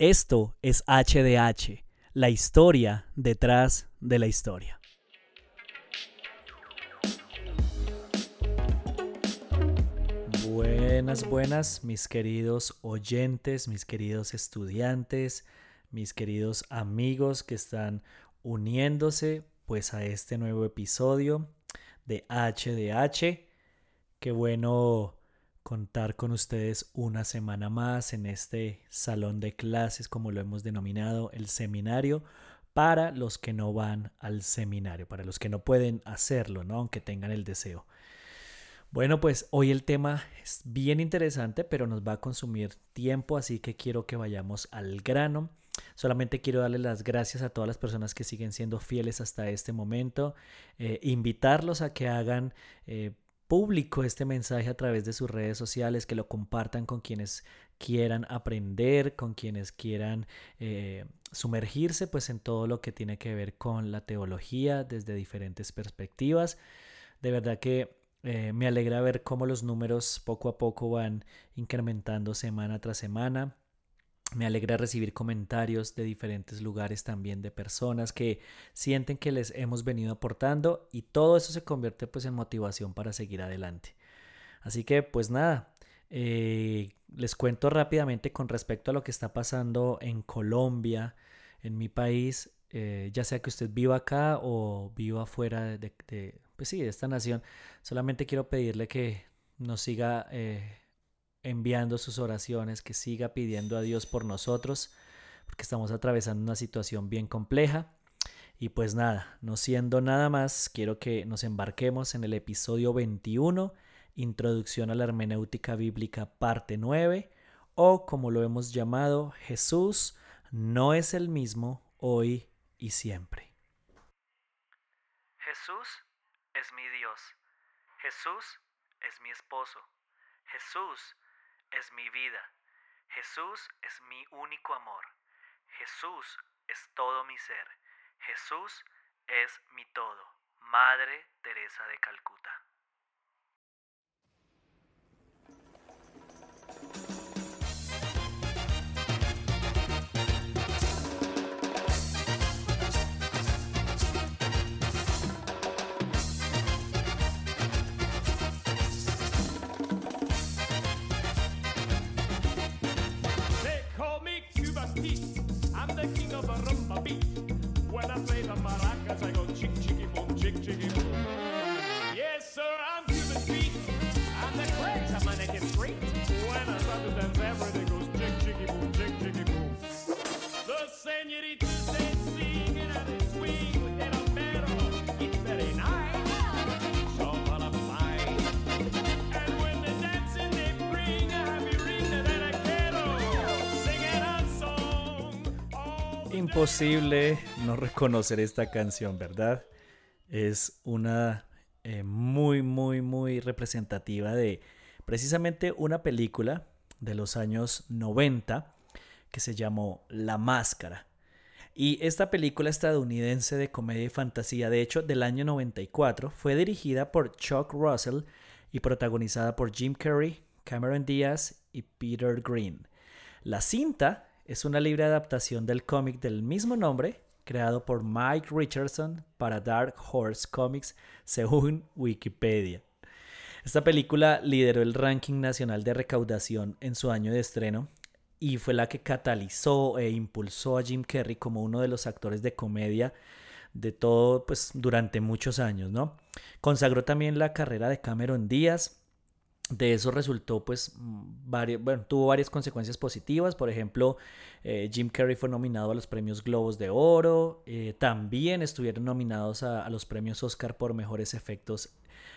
Esto es HDH, la historia detrás de la historia. Buenas, buenas, mis queridos oyentes, mis queridos estudiantes, mis queridos amigos que están uniéndose pues a este nuevo episodio de HDH. Qué bueno contar con ustedes una semana más en este salón de clases, como lo hemos denominado, el seminario, para los que no van al seminario, para los que no pueden hacerlo, ¿no? aunque tengan el deseo. Bueno, pues hoy el tema es bien interesante, pero nos va a consumir tiempo, así que quiero que vayamos al grano. Solamente quiero darle las gracias a todas las personas que siguen siendo fieles hasta este momento, eh, invitarlos a que hagan eh, público este mensaje a través de sus redes sociales, que lo compartan con quienes quieran aprender, con quienes quieran eh, sumergirse pues en todo lo que tiene que ver con la teología desde diferentes perspectivas. De verdad que eh, me alegra ver cómo los números poco a poco van incrementando semana tras semana. Me alegra recibir comentarios de diferentes lugares también de personas que sienten que les hemos venido aportando y todo eso se convierte pues en motivación para seguir adelante. Así que pues nada, eh, les cuento rápidamente con respecto a lo que está pasando en Colombia, en mi país, eh, ya sea que usted viva acá o viva fuera de, pues sí, de esta nación, solamente quiero pedirle que nos siga eh, enviando sus oraciones, que siga pidiendo a Dios por nosotros, porque estamos atravesando una situación bien compleja. Y pues nada, no siendo nada más, quiero que nos embarquemos en el episodio 21, Introducción a la Hermenéutica Bíblica, parte 9, o como lo hemos llamado, Jesús no es el mismo hoy y siempre. Jesús es mi Dios. Jesús es mi esposo. Jesús es mi vida. Jesús es mi único amor. Jesús es todo mi ser. Jesús es mi todo. Madre Teresa de Calcuta. beat. When I play the maracas, I go chick chicky boom, chick chicky boom. Imposible no reconocer esta canción, ¿verdad? Es una eh, muy, muy, muy representativa de precisamente una película de los años 90 que se llamó La Máscara. Y esta película estadounidense de comedia y fantasía, de hecho del año 94, fue dirigida por Chuck Russell y protagonizada por Jim Carrey, Cameron Diaz y Peter Green. La cinta es una libre adaptación del cómic del mismo nombre, creado por Mike Richardson para Dark Horse Comics, según Wikipedia. Esta película lideró el ranking nacional de recaudación en su año de estreno y fue la que catalizó e impulsó a Jim Carrey como uno de los actores de comedia de todo pues durante muchos años, ¿no? Consagró también la carrera de Cameron Díaz de eso resultó, pues, varios, bueno, tuvo varias consecuencias positivas. Por ejemplo, eh, Jim Carrey fue nominado a los premios Globos de Oro. Eh, también estuvieron nominados a, los premios Oscar por mejores efectos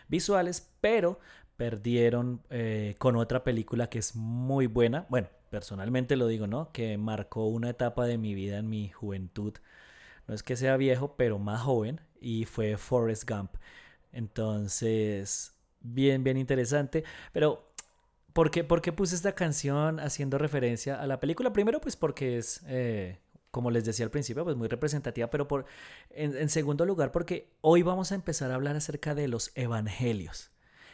visuales, pero perdieron eh, con otra película que es muy buena. Bueno, personalmente lo digo, ¿no? Que marcó una etapa de mi vida en mi juventud. No es que sea viejo, pero más joven. Y fue Forrest Gump. Entonces, bien, bien interesante. Pero, ¿por qué, ¿por qué, puse esta canción haciendo referencia a la película? Primero, pues porque es, eh, como les decía al principio, pues muy representativa, pero por, en, segundo lugar, porque hoy vamos a empezar a hablar acerca de los evangelios.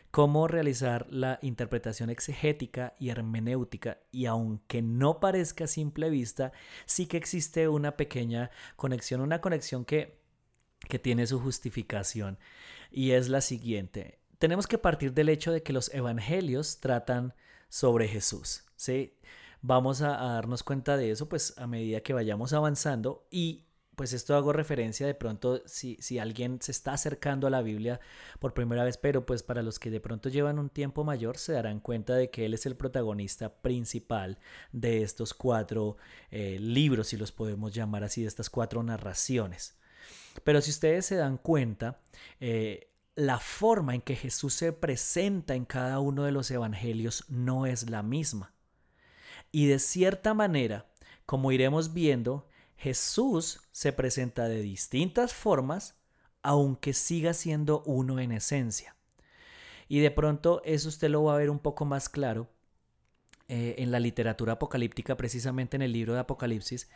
cómo realizar la interpretación exegética y hermenéutica y aunque no parezca a simple vista, sí que existe una pequeña conexión, una conexión que, que tiene su justificación y es la siguiente. Tenemos que partir del hecho de que los evangelios tratan sobre Jesús, ¿sí? Vamos a, darnos cuenta de eso pues a medida que vayamos avanzando y pues esto hago referencia de pronto si, si, alguien se está acercando a la Biblia por primera vez, pero pues para los que de pronto llevan un tiempo mayor se darán cuenta de que él es el protagonista principal de estos cuatro eh, libros, si los podemos llamar así, de estas cuatro narraciones. Pero si ustedes se dan cuenta, eh, la forma en que Jesús se presenta en cada uno de los evangelios no es la misma. Y de cierta manera, como iremos viendo, Jesús se presenta de distintas formas, aunque siga siendo uno en esencia. Y de pronto eso usted lo va a ver un poco más claro eh, en la literatura apocalíptica, precisamente en el libro de Apocalipsis.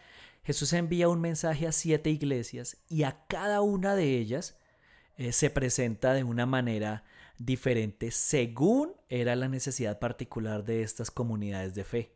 Jesús envía un mensaje a siete iglesias y a cada una de ellas eh, se presenta de una manera diferente según era la necesidad particular de estas comunidades de fe.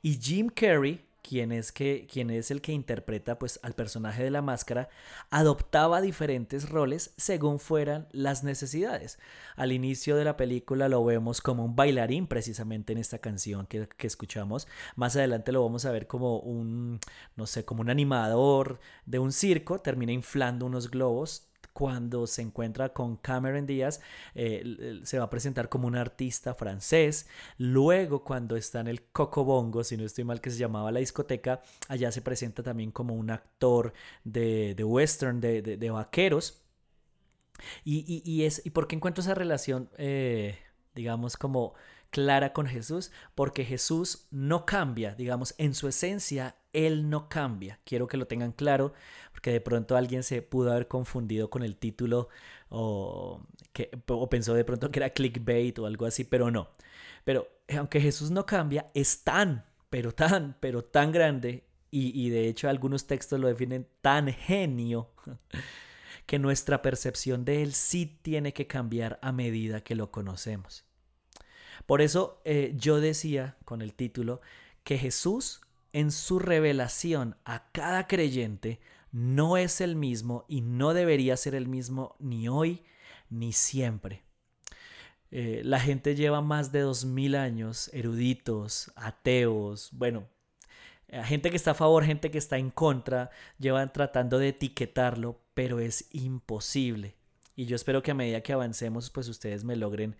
Y Jim Carrey quien es, que, quien es el que interpreta pues, al personaje de la máscara, adoptaba diferentes roles según fueran las necesidades. Al inicio de la película lo vemos como un bailarín precisamente en esta canción que, que escuchamos. Más adelante lo vamos a ver como un, no sé, como un animador de un circo, termina inflando unos globos cuando se encuentra con Cameron Díaz, eh, se va a presentar como un artista francés. Luego, cuando está en el Cocobongo, si no estoy mal que se llamaba la discoteca, allá se presenta también como un actor de, western, de, vaqueros. Y, es, ¿Y por qué encuentro esa relación, eh, digamos, como clara con Jesús? Porque Jesús no cambia, digamos, en su esencia él no cambia. Quiero que lo tengan claro, porque de pronto alguien se pudo haber confundido con el título o, que, o pensó de pronto que era clickbait o algo así, pero no. Pero aunque Jesús no cambia, es tan, pero tan, pero tan grande, y, y de hecho algunos textos lo definen tan genio, que nuestra percepción de Él sí tiene que cambiar a medida que lo conocemos. Por eso eh, yo decía con el título que Jesús en su revelación a cada creyente no es el mismo y no debería ser el mismo ni hoy ni siempre. Eh, la gente lleva más de dos mil años, eruditos, ateos, bueno, eh, gente que está a favor, gente que está en contra, llevan tratando de etiquetarlo, pero es imposible. Y yo espero que a medida que avancemos, pues ustedes me logren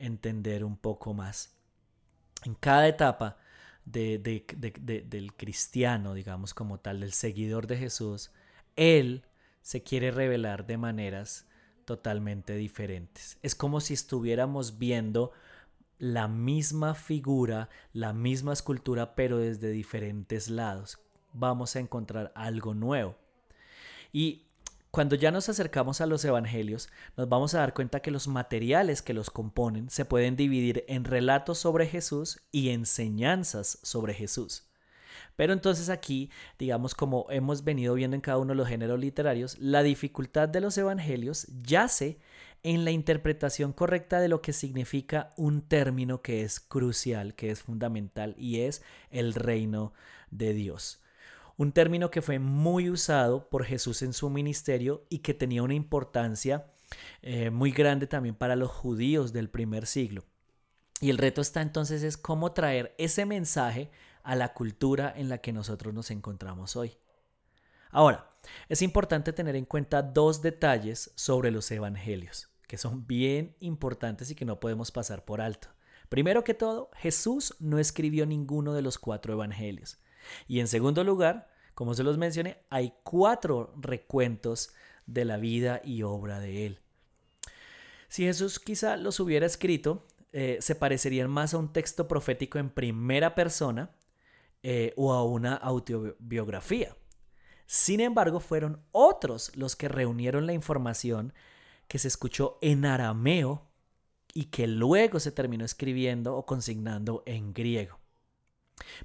entender un poco más. En cada etapa del cristiano, digamos como tal, del seguidor de Jesús, Él se quiere revelar de maneras totalmente diferentes. Es como si estuviéramos viendo la misma figura, la misma escultura, pero desde diferentes lados. Vamos a encontrar algo nuevo. Y cuando ya nos acercamos a los evangelios, nos vamos a dar cuenta que los materiales que los componen se pueden dividir en relatos sobre Jesús y enseñanzas sobre Jesús. Pero entonces aquí, digamos, como hemos venido viendo en cada uno de los géneros literarios, la dificultad de los evangelios yace en la interpretación correcta de lo que significa un término que es crucial, que es fundamental, y es el reino de Dios un término que fue muy usado por Jesús en su ministerio y que tenía una importancia eh, muy grande también para los judíos del primer siglo. Y el reto está entonces es cómo traer ese mensaje a la cultura en la que nosotros nos encontramos hoy. Ahora, es importante tener en cuenta dos detalles sobre los evangelios, que son bien importantes y que no podemos pasar por alto. Primero que todo, Jesús no escribió ninguno de los cuatro evangelios. Y en segundo lugar, como se los mencioné, hay cuatro recuentos de la vida y obra de él. Si Jesús quizá los hubiera escrito, eh, se parecerían más a un texto profético en primera persona eh, o a una autobiografía. Sin embargo, fueron otros los que reunieron la información que se escuchó en arameo y que luego se terminó escribiendo o consignando en griego.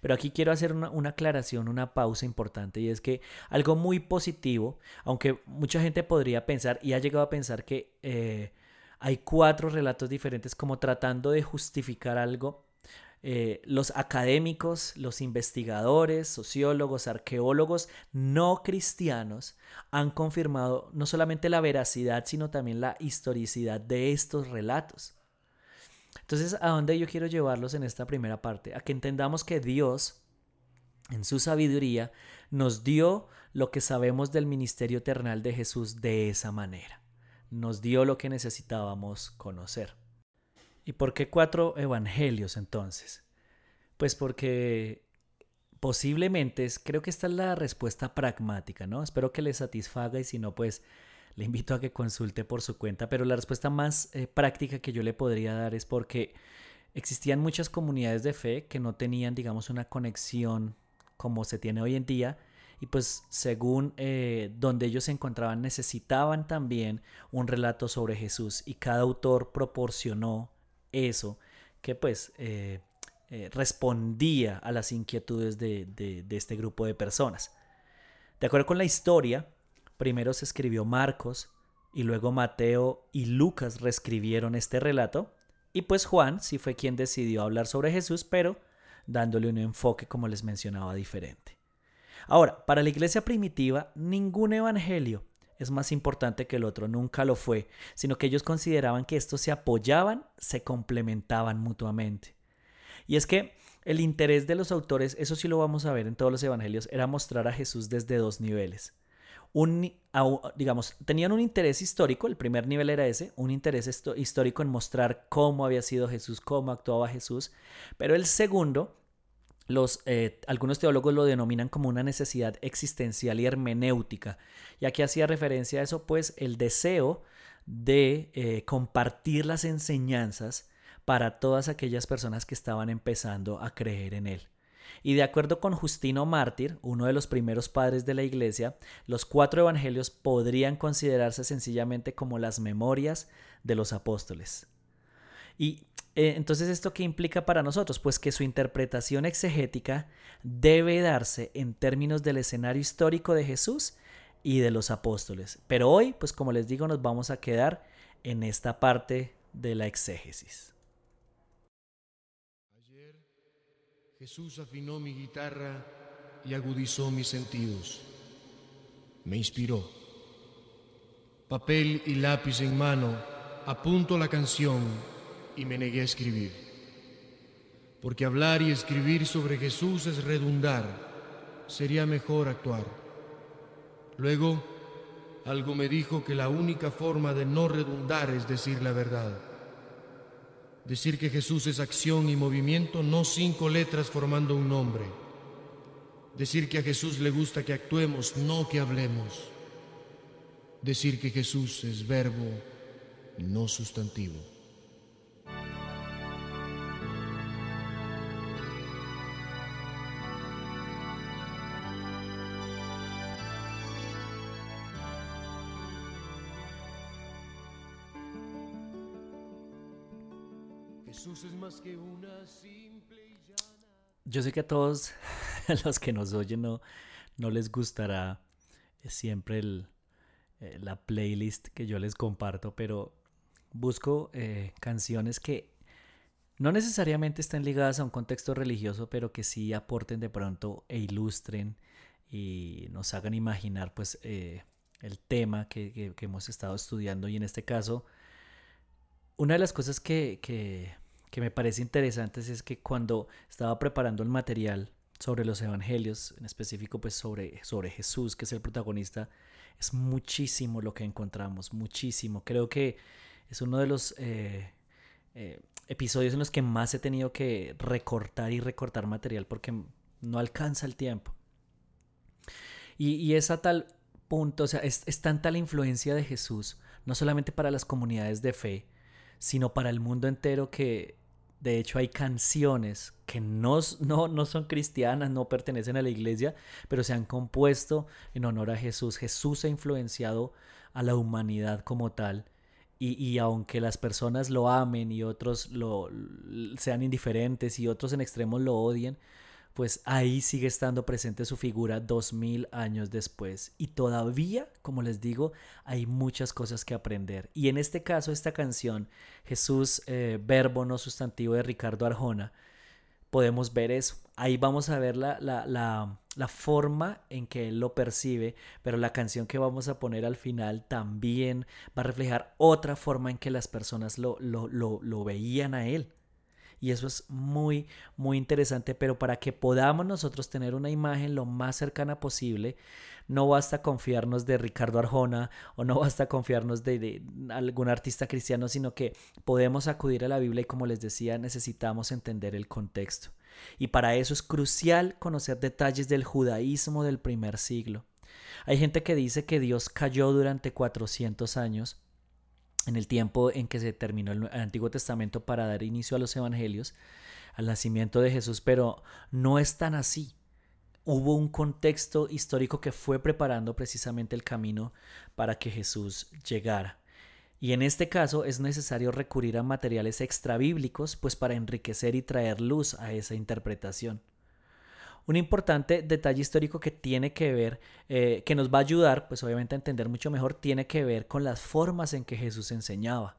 Pero aquí quiero hacer una, aclaración, una pausa importante, y es que algo muy positivo, aunque mucha gente podría pensar y ha llegado a pensar que eh, hay cuatro relatos diferentes como tratando de justificar algo. Eh, los académicos, los investigadores, sociólogos, arqueólogos no cristianos han confirmado no solamente la veracidad, sino también la historicidad de estos relatos. Entonces, ¿a dónde yo quiero llevarlos en esta primera parte? A que entendamos que Dios, en su sabiduría, nos dio lo que sabemos del ministerio eternal de Jesús de esa manera. Nos dio lo que necesitábamos conocer. ¿Y por qué cuatro evangelios entonces? Pues porque posiblemente, creo que esta es la respuesta pragmática, ¿no? Espero que le satisfaga y si no, pues le invito a que consulte por su cuenta, pero la respuesta más eh, práctica que yo le podría dar es porque existían muchas comunidades de fe que no tenían, digamos, una conexión como se tiene hoy en día y pues según eh, donde ellos se encontraban necesitaban también un relato sobre Jesús y cada autor proporcionó eso que pues eh, respondía a las inquietudes de, de este grupo de personas. De acuerdo con la historia, Primero se escribió Marcos y luego Mateo y Lucas reescribieron este relato y pues Juan sí fue quien decidió hablar sobre Jesús, pero dándole un enfoque, como les mencionaba, diferente. Ahora, para la iglesia primitiva, ningún evangelio es más importante que el otro, nunca lo fue, sino que ellos consideraban que estos se apoyaban, se complementaban mutuamente. Y es que el interés de los autores, eso sí lo vamos a ver en todos los evangelios, era mostrar a Jesús desde dos niveles un, digamos, tenían un interés histórico, el primer nivel era ese, un interés histórico en mostrar cómo había sido Jesús, cómo actuaba Jesús, pero el segundo, los, eh, algunos teólogos lo denominan como una necesidad existencial y hermenéutica, ya que hacía referencia a eso, pues el deseo de eh, compartir las enseñanzas para todas aquellas personas que estaban empezando a creer en él. Y de acuerdo con Justino Mártir, uno de los primeros padres de la Iglesia, los cuatro evangelios podrían considerarse sencillamente como las memorias de los apóstoles. Y eh, entonces, ¿esto qué implica para nosotros? Pues que su interpretación exegética debe darse en términos del escenario histórico de Jesús y de los apóstoles. Pero hoy, pues como les digo, nos vamos a quedar en esta parte de la exégesis. Jesús afinó mi guitarra y agudizó mis sentidos. Me inspiró. Papel y lápiz en mano, apunto la canción y me negué a escribir. Porque hablar y escribir sobre Jesús es redundar, sería mejor actuar. Luego, algo me dijo que la única forma de no redundar es decir la verdad. Decir que Jesús es acción y movimiento, no cinco letras formando un nombre. Decir que a Jesús le gusta que actuemos, no que hablemos. Decir que Jesús es verbo, no sustantivo. Yo sé que a todos los que nos oyen no, no les gustará eh, siempre eh, la playlist que yo les comparto, pero busco eh, canciones que no necesariamente estén ligadas a un contexto religioso, pero que sí aporten de pronto e ilustren y nos hagan imaginar pues el tema que, hemos estado estudiando. Y en este caso una de las cosas que, que me parece interesante es que cuando estaba preparando el material sobre los evangelios, en específico pues sobre, sobre Jesús, que es el protagonista, es muchísimo lo que encontramos, muchísimo. Creo que es uno de los eh, eh, episodios en los que más he tenido que recortar y recortar material porque no alcanza el tiempo. Y, es a tal punto, o sea, es, es tanta la influencia de Jesús, no solamente para las comunidades de fe, sino para el mundo entero que de hecho, hay canciones que no, no, son cristianas, no pertenecen a la iglesia, pero se han compuesto en honor a Jesús. Jesús ha influenciado a la humanidad como tal. Y, aunque las personas lo amen y otros lo, sean indiferentes y otros en extremos lo odien, pues ahí sigue estando presente su figura dos mil años después. Y todavía, como les digo, hay muchas cosas que aprender. Y en este caso, esta canción, Jesús, eh, verbo no sustantivo de Ricardo Arjona, podemos ver eso. Ahí vamos a ver la, la, la, la, forma en que él lo percibe, pero la canción que vamos a poner al final también va a reflejar otra forma en que las personas lo, lo, lo, lo veían a él. Y eso es muy, muy interesante, pero para que podamos nosotros tener una imagen lo más cercana posible, no basta confiarnos de Ricardo Arjona o no basta confiarnos de, algún artista cristiano, sino que podemos acudir a la Biblia y como les decía, necesitamos entender el contexto. Y para eso es crucial conocer detalles del judaísmo del primer siglo. Hay gente que dice que Dios cayó durante 400 años en el tiempo en que se terminó el Antiguo Testamento para dar inicio a los evangelios, al nacimiento de Jesús, pero no es tan así. Hubo un contexto histórico que fue preparando precisamente el camino para que Jesús llegara. Y en este caso es necesario recurrir a materiales extrabíblicos, pues para enriquecer y traer luz a esa interpretación. Un importante detalle histórico que tiene que ver, eh, que nos va a ayudar, pues obviamente a entender mucho mejor, tiene que ver con las formas en que Jesús enseñaba.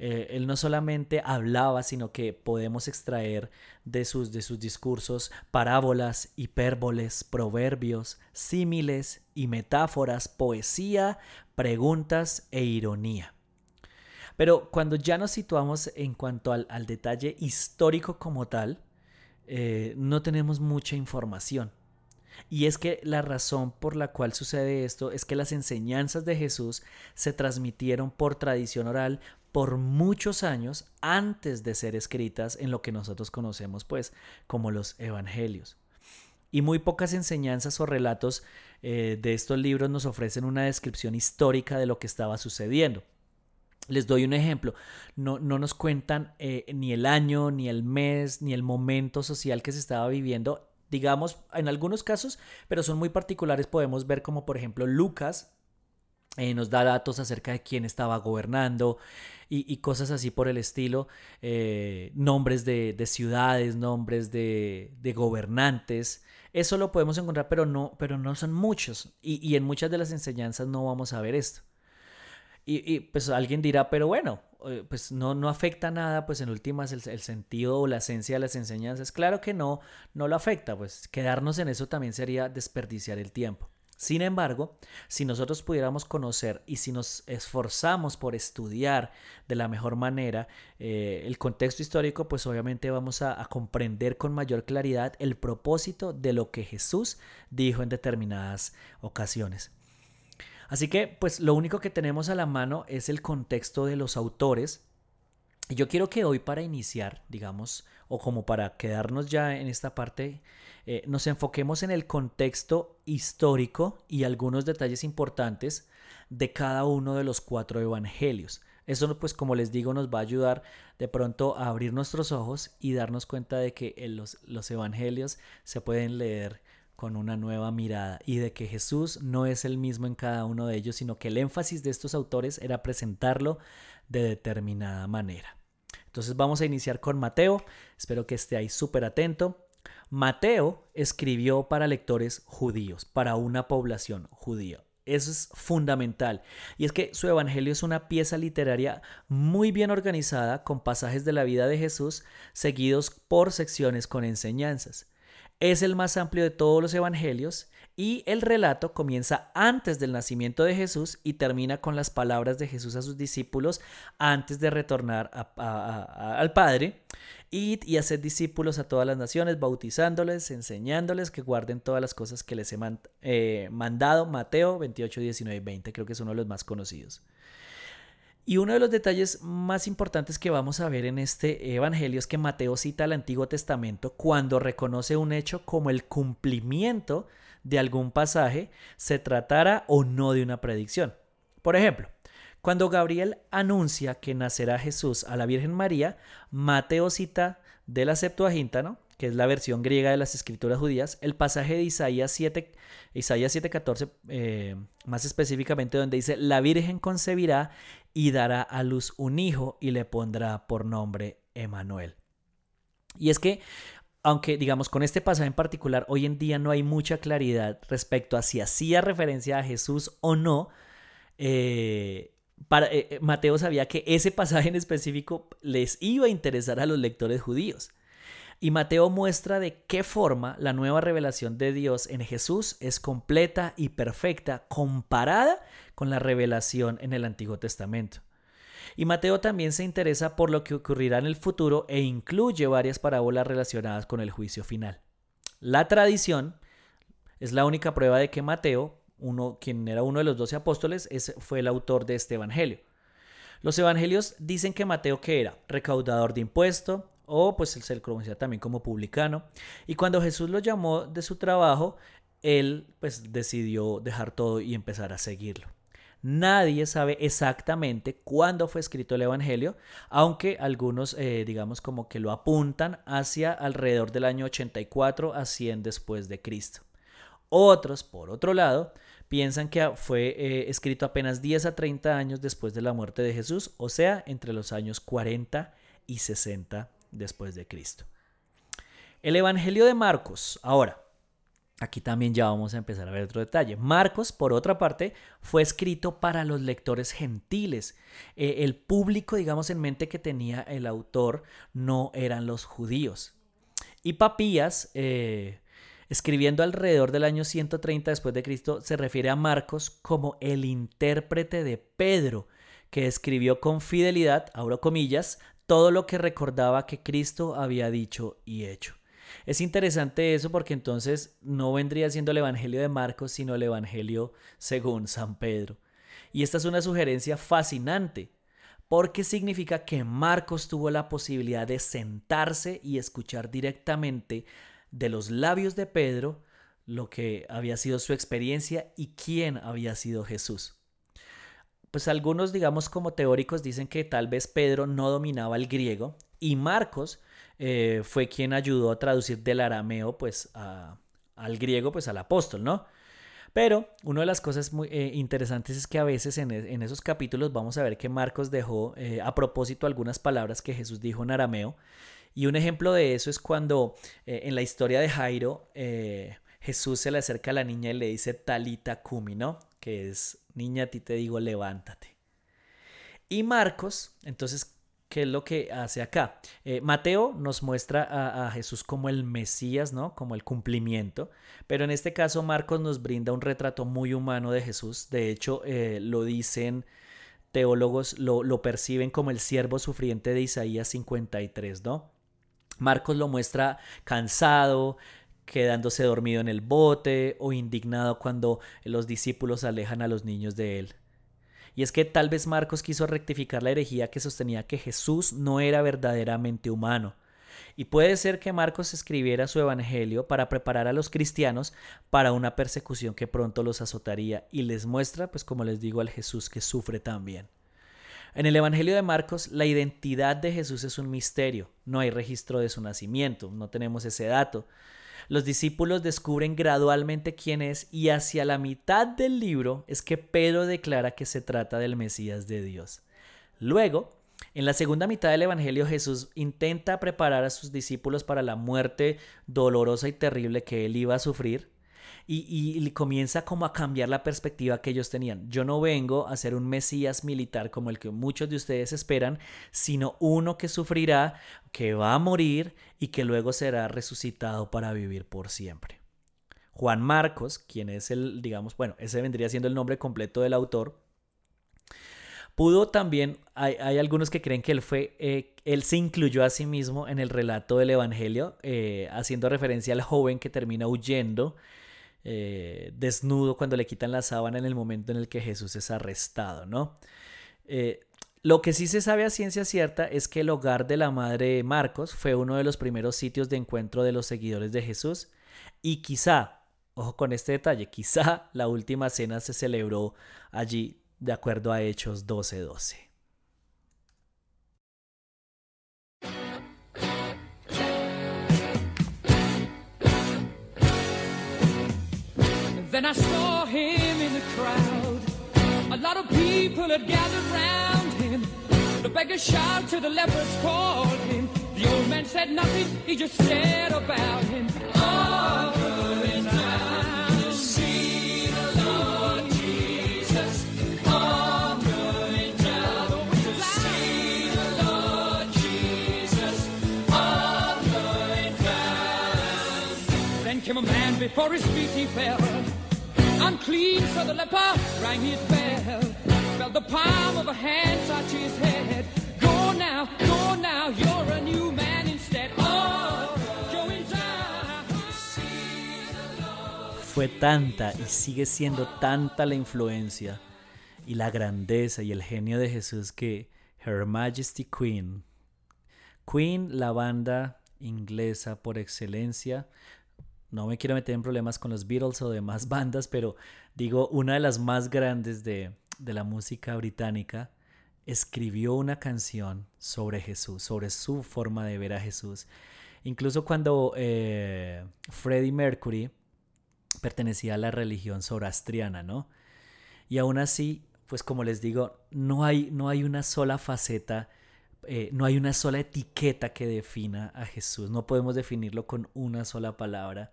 Eh, él no solamente hablaba, sino que podemos extraer de sus, de sus discursos parábolas, hipérboles, proverbios, símiles y metáforas, poesía, preguntas e ironía. Pero cuando ya nos situamos en cuanto al, al detalle histórico como tal, eh, no tenemos mucha información. Y es que la razón por la cual sucede esto es que las enseñanzas de Jesús se transmitieron por tradición oral por muchos años antes de ser escritas en lo que nosotros conocemos pues como los evangelios. Y muy pocas enseñanzas o relatos eh, de estos libros nos ofrecen una descripción histórica de lo que estaba sucediendo. Les doy un ejemplo, no, no nos cuentan eh, ni el año, ni el mes, ni el momento social que se estaba viviendo, digamos, en algunos casos, pero son muy particulares, podemos ver como por ejemplo Lucas eh, nos da datos acerca de quién estaba gobernando y, y cosas así por el estilo, eh, nombres de, de, ciudades, nombres de, de, gobernantes. Eso lo podemos encontrar, pero no, pero no son muchos. Y, y en muchas de las enseñanzas no vamos a ver esto. Y, pues alguien dirá, pero bueno, eh, pues no, no afecta nada, pues en últimas el, el, sentido o la esencia de las enseñanzas. Claro que no, no lo afecta, pues quedarnos en eso también sería desperdiciar el tiempo. Sin embargo, si nosotros pudiéramos conocer y si nos esforzamos por estudiar de la mejor manera eh, el contexto histórico, pues obviamente vamos a, a comprender con mayor claridad el propósito de lo que Jesús dijo en determinadas ocasiones. Así que, pues lo único que tenemos a la mano es el contexto de los autores. Y yo quiero que hoy para iniciar, digamos, o como para quedarnos ya en esta parte, eh, nos enfoquemos en el contexto histórico y algunos detalles importantes de cada uno de los cuatro evangelios. Eso, pues como les digo, nos va a ayudar de pronto a abrir nuestros ojos y darnos cuenta de que los, los evangelios se pueden leer con una nueva mirada y de que Jesús no es el mismo en cada uno de ellos, sino que el énfasis de estos autores era presentarlo de determinada manera. Entonces vamos a iniciar con Mateo, espero que esté ahí súper atento. Mateo escribió para lectores judíos, para una población judía. Eso es fundamental. Y es que su evangelio es una pieza literaria muy bien organizada con pasajes de la vida de Jesús seguidos por secciones con enseñanzas. Es el más amplio de todos los evangelios y el relato comienza antes del nacimiento de Jesús y termina con las palabras de Jesús a sus discípulos antes de retornar al Padre y, y, hacer discípulos a todas las naciones, bautizándoles, enseñándoles que guarden todas las cosas que les he eh, mandado. Mateo 28, 19 y 20, creo que es uno de los más conocidos. Y uno de los detalles más importantes que vamos a ver en este Evangelio es que Mateo cita al Antiguo Testamento cuando reconoce un hecho como el cumplimiento de algún pasaje, se tratara o no de una predicción. Por ejemplo, cuando Gabriel anuncia que nacerá Jesús a la Virgen María, Mateo cita de la Septuaginta, ¿no? Que es la versión griega de las escrituras judías, el pasaje de Isaías 7, Isaías 7:14, eh, más específicamente donde dice, la Virgen concebirá y dará a luz un hijo y le pondrá por nombre Emanuel. Y es que aunque digamos con este pasaje en particular, hoy en día no hay mucha claridad respecto a si hacía referencia a Jesús o no, eh, para, eh, Mateo sabía que ese pasaje en específico les iba a interesar a los lectores judíos. Y Mateo muestra de qué forma la nueva revelación de Dios en Jesús es completa y perfecta comparada con la revelación en el Antiguo Testamento. Y Mateo también se interesa por lo que ocurrirá en el futuro e incluye varias parábolas relacionadas con el juicio final. La tradición es la única prueba de que Mateo, uno, quien era uno de los doce apóstoles, fue el autor de este evangelio. Los evangelios dicen que Mateo que era recaudador de impuestos, o pues él se conocía también como publicano. Y cuando Jesús lo llamó de su trabajo, él pues decidió dejar todo y empezar a seguirlo. Nadie sabe exactamente cuándo fue escrito el Evangelio, aunque algunos, eh, digamos, como que lo apuntan hacia alrededor del año 84 a 100 después de Cristo. Otros, por otro lado, piensan que fue eh, escrito apenas 10 a 30 años después de la muerte de Jesús, o sea, entre los años 40 y 60 después de Cristo. El Evangelio de Marcos, ahora, aquí también ya vamos a empezar a ver otro detalle. Marcos, por otra parte, fue escrito para los lectores gentiles. Eh, el público, digamos, en mente que tenía el autor no eran los judíos. Y Papías, eh, escribiendo alrededor del año 130 después de Cristo, se refiere a Marcos como el intérprete de Pedro, que escribió con fidelidad, abro comillas, todo lo que recordaba que Cristo había dicho y hecho. Es interesante eso porque entonces no vendría siendo el Evangelio de Marcos, sino el Evangelio según San Pedro. Y esta es una sugerencia fascinante, porque significa que Marcos tuvo la posibilidad de sentarse y escuchar directamente de los labios de Pedro lo que había sido su experiencia y quién había sido Jesús pues algunos, digamos, como teóricos dicen que tal vez Pedro no dominaba el griego y Marcos eh, fue quien ayudó a traducir del arameo, pues, al griego, pues, al apóstol, ¿no? Pero una de las cosas muy eh, interesantes es que a veces en, en, esos capítulos vamos a ver que Marcos dejó eh, a propósito algunas palabras que Jesús dijo en arameo. Y un ejemplo de eso es cuando en la historia de Jairo Jesús se le acerca a la niña y le dice talita kumi, ¿no? Que es niña, a ti te digo, levántate. Y Marcos, entonces, ¿qué es lo que hace acá? Eh, Mateo nos muestra a, Jesús como el Mesías, ¿no? Como el cumplimiento, pero en este caso Marcos nos brinda un retrato muy humano de Jesús. De hecho, eh, lo dicen teólogos, lo, lo perciben como el siervo sufriente de Isaías 53, ¿no? Marcos lo muestra cansado, quedándose dormido en el bote o indignado cuando los discípulos alejan a los niños de él. Y es que tal vez Marcos quiso rectificar la herejía que sostenía que Jesús no era verdaderamente humano. Y puede ser que Marcos escribiera su evangelio para preparar a los cristianos para una persecución que pronto los azotaría y les muestra, pues como les digo, al Jesús que sufre también. En el Evangelio de Marcos, la identidad de Jesús es un misterio. No hay registro de su nacimiento, no tenemos ese dato. Los discípulos descubren gradualmente quién es y hacia la mitad del libro es que Pedro declara que se trata del Mesías de Dios. Luego, en la segunda mitad del Evangelio Jesús intenta preparar a sus discípulos para la muerte dolorosa y terrible que él iba a sufrir y, comienza como a cambiar la perspectiva que ellos tenían. Yo no vengo a ser un Mesías militar como el que muchos de ustedes esperan, sino uno que sufrirá, que va a morir y que luego será resucitado para vivir por siempre. Juan Marcos, quien es el, digamos, bueno, ese vendría siendo el nombre completo del autor, pudo también, hay, algunos que creen que él fue, eh, él se incluyó a sí mismo en el relato del Evangelio, eh, haciendo referencia al joven que termina huyendo eh, desnudo cuando le quitan la sábana en el momento en el que Jesús es arrestado, ¿no? Eh, lo que sí se sabe a ciencia cierta es que el hogar de la madre Marcos fue uno de los primeros sitios de encuentro de los seguidores de Jesús y quizá, ojo con este detalle, quizá la última cena se celebró allí de acuerdo a Hechos 12:12. Then I saw him in the crowd. A lot of people had gathered round him. The beggar shouted to the lepers, called him. The old man said nothing, he just said about him. Oh, down to see the Lord Jesus. Oh, down to see the Lord Jesus. Oh, down. Then came a man before his feet he fell. Unclean, so the leper rang his bell. Felt the palm of a hand touch his head. Go now, go now, you're a new man instead. Oh. Fue tanta y sigue siendo tanta la influencia y la grandeza y el genio de Jesús que Her Majesty Queen, Queen, la banda inglesa por excelencia, no me quiero meter en problemas con los Beatles o demás bandas, pero digo, una de las más grandes de, de la música británica, escribió una canción sobre Jesús, sobre su forma de ver a Jesús. Incluso cuando eh, Freddie Mercury pertenecía a la religión zoroastriana, ¿no? Y aún así, pues como les digo, no hay, no hay una sola faceta, eh, no hay una sola etiqueta que defina a Jesús. No podemos definirlo con una sola palabra.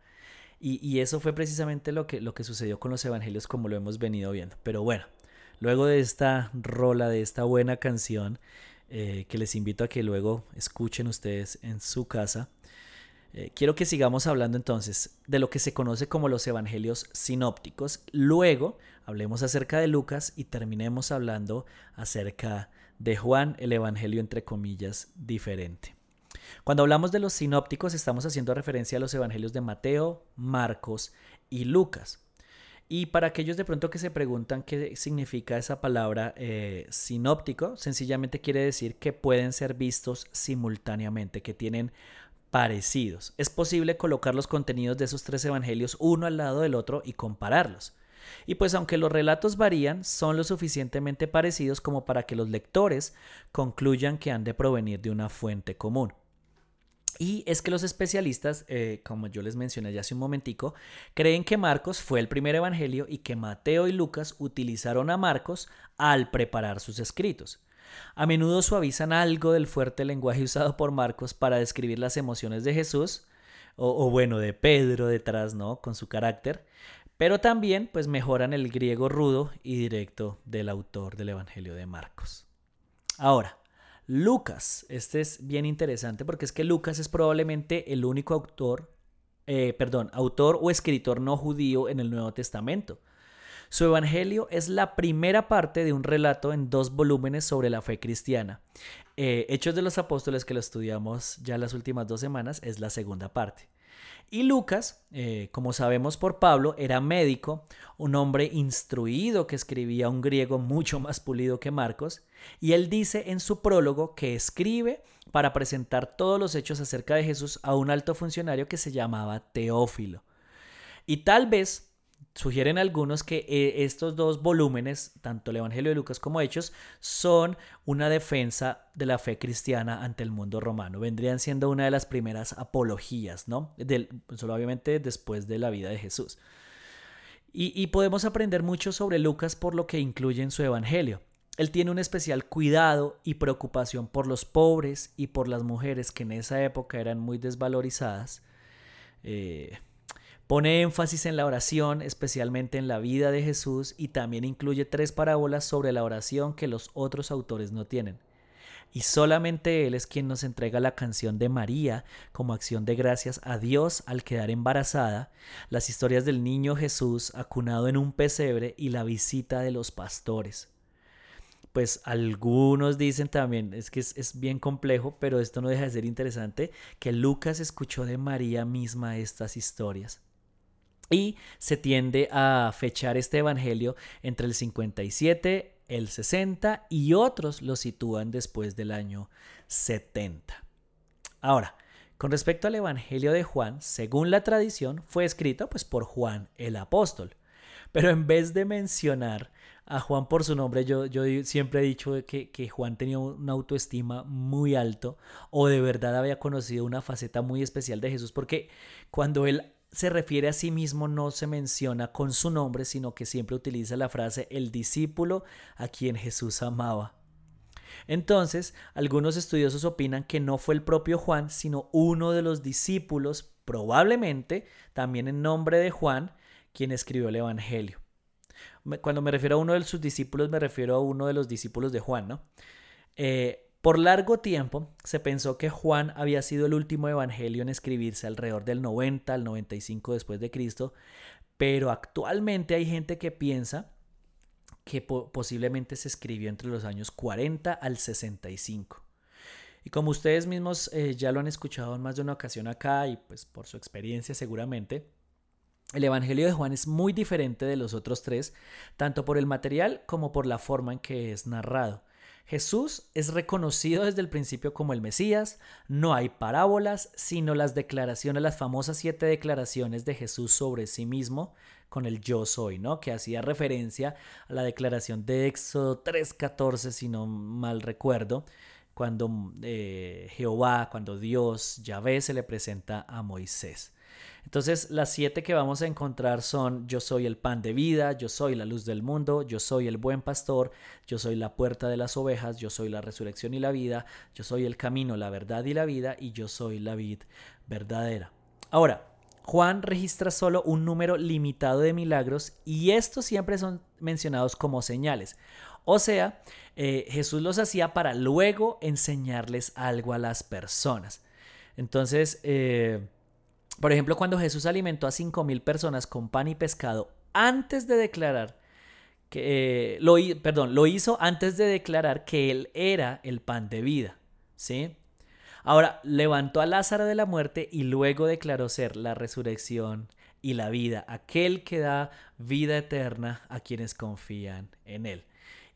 Y, eso fue precisamente lo que, lo que sucedió con los evangelios como lo hemos venido viendo. Pero bueno, luego de esta rola, de esta buena canción, eh, que les invito a que luego escuchen ustedes en su casa, eh, quiero que sigamos hablando entonces de lo que se conoce como los evangelios sinópticos. Luego hablemos acerca de Lucas y terminemos hablando acerca de Juan, el evangelio entre comillas diferente. Cuando hablamos de los sinópticos estamos haciendo referencia a los evangelios de Mateo, Marcos y Lucas. Y para aquellos de pronto que se preguntan qué significa esa palabra eh, sinóptico, sencillamente quiere decir que pueden ser vistos simultáneamente, que tienen parecidos. Es posible colocar los contenidos de esos tres evangelios uno al lado del otro y compararlos. Y pues aunque los relatos varían, son lo suficientemente parecidos como para que los lectores concluyan que han de provenir de una fuente común. Y es que los especialistas, eh, como yo les mencioné ya hace un momentico, creen que Marcos fue el primer evangelio y que Mateo y Lucas utilizaron a Marcos al preparar sus escritos. A menudo suavizan algo del fuerte lenguaje usado por Marcos para describir las emociones de Jesús, o, o bueno, de Pedro detrás, ¿no? Con su carácter, pero también pues mejoran el griego rudo y directo del autor del Evangelio de Marcos. Ahora, Lucas, este es bien interesante porque es que Lucas es probablemente el único autor, eh, perdón, autor o escritor no judío en el Nuevo Testamento. Su Evangelio es la primera parte de un relato en dos volúmenes sobre la fe cristiana. Eh, Hechos de los Apóstoles, que lo estudiamos ya las últimas dos semanas, es la segunda parte. Y Lucas, eh, como sabemos por Pablo, era médico, un hombre instruido que escribía un griego mucho más pulido que Marcos, y él dice en su prólogo que escribe para presentar todos los hechos acerca de Jesús a un alto funcionario que se llamaba Teófilo. Y tal vez Sugieren algunos que eh, estos dos volúmenes, tanto el Evangelio de Lucas como Hechos, son una defensa de la fe cristiana ante el mundo romano. Vendrían siendo una de las primeras apologías, ¿no? Del, solo obviamente después de la vida de Jesús. Y, podemos aprender mucho sobre Lucas por lo que incluye en su Evangelio. Él tiene un especial cuidado y preocupación por los pobres y por las mujeres que en esa época eran muy desvalorizadas. Eh, Pone énfasis en la oración, especialmente en la vida de Jesús, y también incluye tres parábolas sobre la oración que los otros autores no tienen. Y solamente Él es quien nos entrega la canción de María como acción de gracias a Dios al quedar embarazada, las historias del niño Jesús acunado en un pesebre y la visita de los pastores. Pues algunos dicen también, es que es, es bien complejo, pero esto no deja de ser interesante, que Lucas escuchó de María misma estas historias. Y se tiende a fechar este evangelio entre el 57, el 60 y otros lo sitúan después del año 70. Ahora, con respecto al evangelio de Juan, según la tradición, fue escrito pues por Juan el apóstol. Pero en vez de mencionar a Juan por su nombre, yo, yo siempre he dicho que, que Juan tenía una autoestima muy alto o de verdad había conocido una faceta muy especial de Jesús, porque cuando él se refiere a sí mismo no se menciona con su nombre, sino que siempre utiliza la frase el discípulo a quien Jesús amaba. Entonces, algunos estudiosos opinan que no fue el propio Juan, sino uno de los discípulos, probablemente también en nombre de Juan, quien escribió el Evangelio. Cuando me refiero a uno de sus discípulos, me refiero a uno de los discípulos de Juan, ¿no? Eh, por largo tiempo se pensó que Juan había sido el último evangelio en escribirse alrededor del 90 al 95 después de Cristo, pero actualmente hay gente que piensa que po- posiblemente se escribió entre los años 40 al 65. Y como ustedes mismos eh, ya lo han escuchado en más de una ocasión acá y pues por su experiencia seguramente, el Evangelio de Juan es muy diferente de los otros tres, tanto por el material como por la forma en que es narrado. Jesús es reconocido desde el principio como el Mesías, no hay parábolas, sino las declaraciones, las famosas siete declaraciones de Jesús sobre sí mismo con el yo soy, ¿no? Que hacía referencia a la declaración de Éxodo 3.14, si no mal recuerdo, cuando eh, Jehová, cuando Dios, Yahvé, se le presenta a Moisés. Entonces, las siete que vamos a encontrar son yo soy el pan de vida, yo soy la luz del mundo, yo soy el buen pastor, yo soy la puerta de las ovejas, yo soy la resurrección y la vida, yo soy el camino, la verdad y la vida, y yo soy la vid verdadera. Ahora, Juan registra solo un número limitado de milagros y estos siempre son mencionados como señales. O sea, eh, Jesús los hacía para luego enseñarles algo a las personas. Entonces, eh, por ejemplo, cuando Jesús alimentó a cinco mil personas con pan y pescado, antes de declarar que eh, lo, perdón, lo hizo antes de declarar que él era el pan de vida, ¿sí? Ahora levantó a Lázaro de la muerte y luego declaró ser la resurrección y la vida, aquel que da vida eterna a quienes confían en él.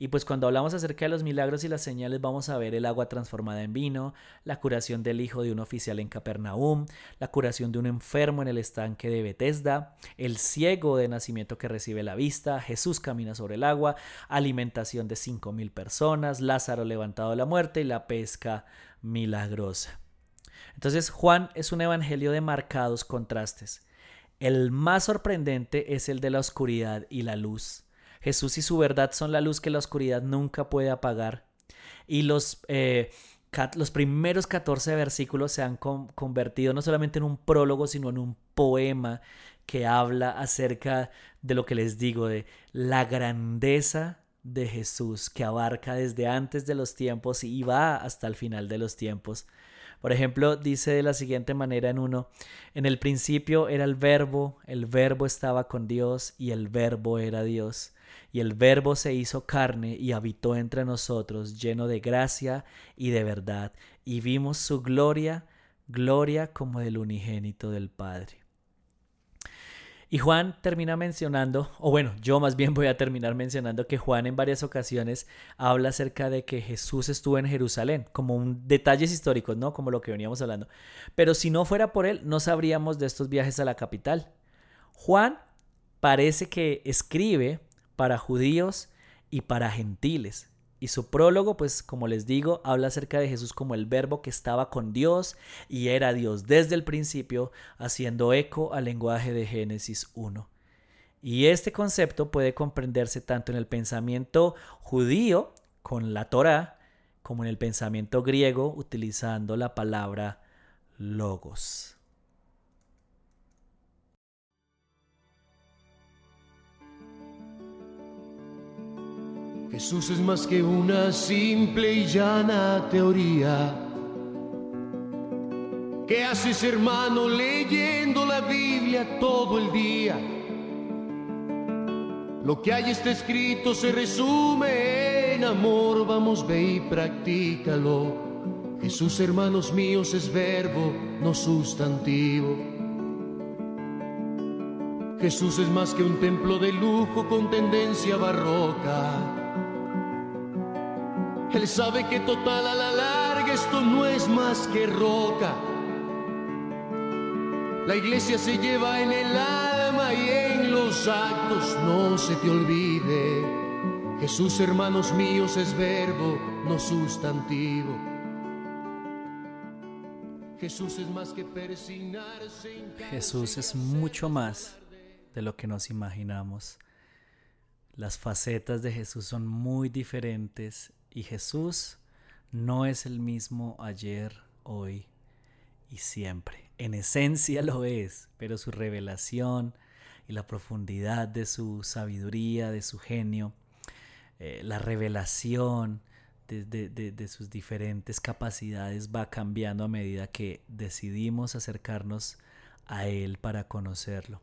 Y pues cuando hablamos acerca de los milagros y las señales vamos a ver el agua transformada en vino, la curación del hijo de un oficial en Capernaum, la curación de un enfermo en el estanque de Bethesda, el ciego de nacimiento que recibe la vista, Jesús camina sobre el agua, alimentación de cinco mil personas, Lázaro levantado de la muerte y la pesca milagrosa. Entonces Juan es un evangelio de marcados contrastes. El más sorprendente es el de la oscuridad y la luz. Jesús y su verdad son la luz que la oscuridad nunca puede apagar. Y los, eh, los primeros 14 versículos se han con- convertido no solamente en un prólogo, sino en un poema que habla acerca de lo que les digo, de la grandeza de Jesús, que abarca desde antes de los tiempos y va hasta el final de los tiempos. Por ejemplo, dice de la siguiente manera en uno, en el principio era el verbo, el verbo estaba con Dios y el verbo era Dios. Y el verbo se hizo carne y habitó entre nosotros, lleno de gracia y de verdad, y vimos su gloria, gloria como del unigénito del Padre. Y Juan termina mencionando, o bueno, yo más bien voy a terminar mencionando que Juan en varias ocasiones habla acerca de que Jesús estuvo en Jerusalén, como un detalles históricos, ¿no? Como lo que veníamos hablando. Pero si no fuera por él, no sabríamos de estos viajes a la capital. Juan parece que escribe para judíos y para gentiles. Y su prólogo, pues como les digo, habla acerca de Jesús como el verbo que estaba con Dios y era Dios desde el principio, haciendo eco al lenguaje de Génesis 1. Y este concepto puede comprenderse tanto en el pensamiento judío con la Torá, como en el pensamiento griego utilizando la palabra logos. Jesús es más que una simple y llana teoría. ¿Qué haces hermano leyendo la Biblia todo el día? Lo que hay está escrito se resume en amor, vamos ve y practícalo. Jesús hermanos míos es verbo, no sustantivo. Jesús es más que un templo de lujo con tendencia barroca. Él sabe que total a la larga esto no es más que roca. La iglesia se lleva en el alma y en los actos, no se te olvide. Jesús, hermanos míos, es verbo, no sustantivo. Jesús es más que persignarse en Jesús es mucho más de lo que nos imaginamos. Las facetas de Jesús son muy diferentes y Jesús no es el mismo ayer, hoy y siempre. En esencia lo es, pero su revelación y la profundidad de su sabiduría, de su genio, eh, la revelación de, de, sus diferentes capacidades va cambiando a medida que decidimos acercarnos a Él para conocerlo.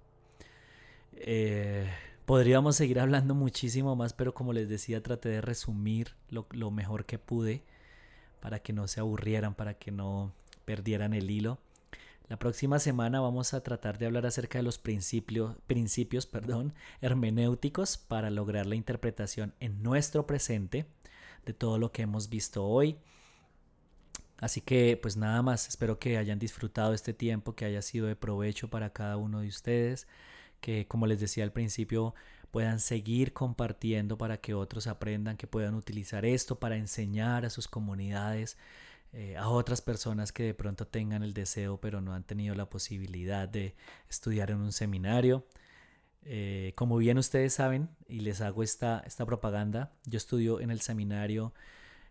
Eh, podríamos seguir hablando muchísimo más, pero como les decía, traté de resumir lo, mejor que pude para que no se aburrieran, para que no perdieran el hilo. La próxima semana vamos a tratar de hablar acerca de los principios, principios perdón, hermenéuticos para lograr la interpretación en nuestro presente de todo lo que hemos visto hoy. Así que pues nada más, espero que hayan disfrutado este tiempo, que haya sido de provecho para cada uno de ustedes, que como les decía al principio puedan seguir compartiendo para que otros aprendan, que puedan utilizar esto para enseñar a sus comunidades, eh, a otras personas que de pronto tengan el deseo pero no han tenido la posibilidad de estudiar en un seminario. Eh, como bien ustedes saben, y les hago esta, esta propaganda, yo estudio en el seminario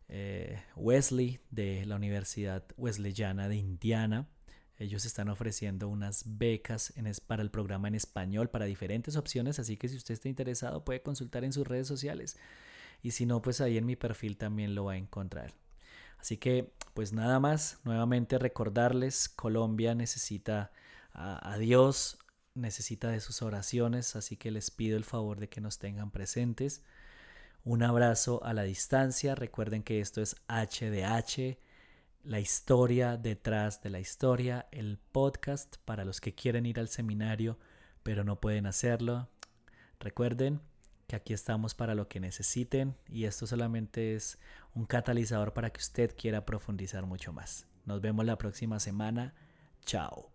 eh, Wesley de la Universidad Wesleyana de Indiana. Ellos están ofreciendo unas becas para el programa en español para diferentes opciones, así que si usted está interesado puede consultar en sus redes sociales y si no, pues ahí en mi perfil también lo va a encontrar. Así que, pues nada más, nuevamente recordarles, Colombia necesita a, a Dios, necesita de sus oraciones, así que les pido el favor de que nos tengan presentes. Un abrazo a la distancia, recuerden que esto es HDH, la historia detrás de la historia, el podcast para los que quieren ir al seminario pero no pueden hacerlo. Recuerden que aquí estamos para lo que necesiten y esto solamente es un catalizador para que usted quiera profundizar mucho más. Nos vemos la próxima semana. Chao.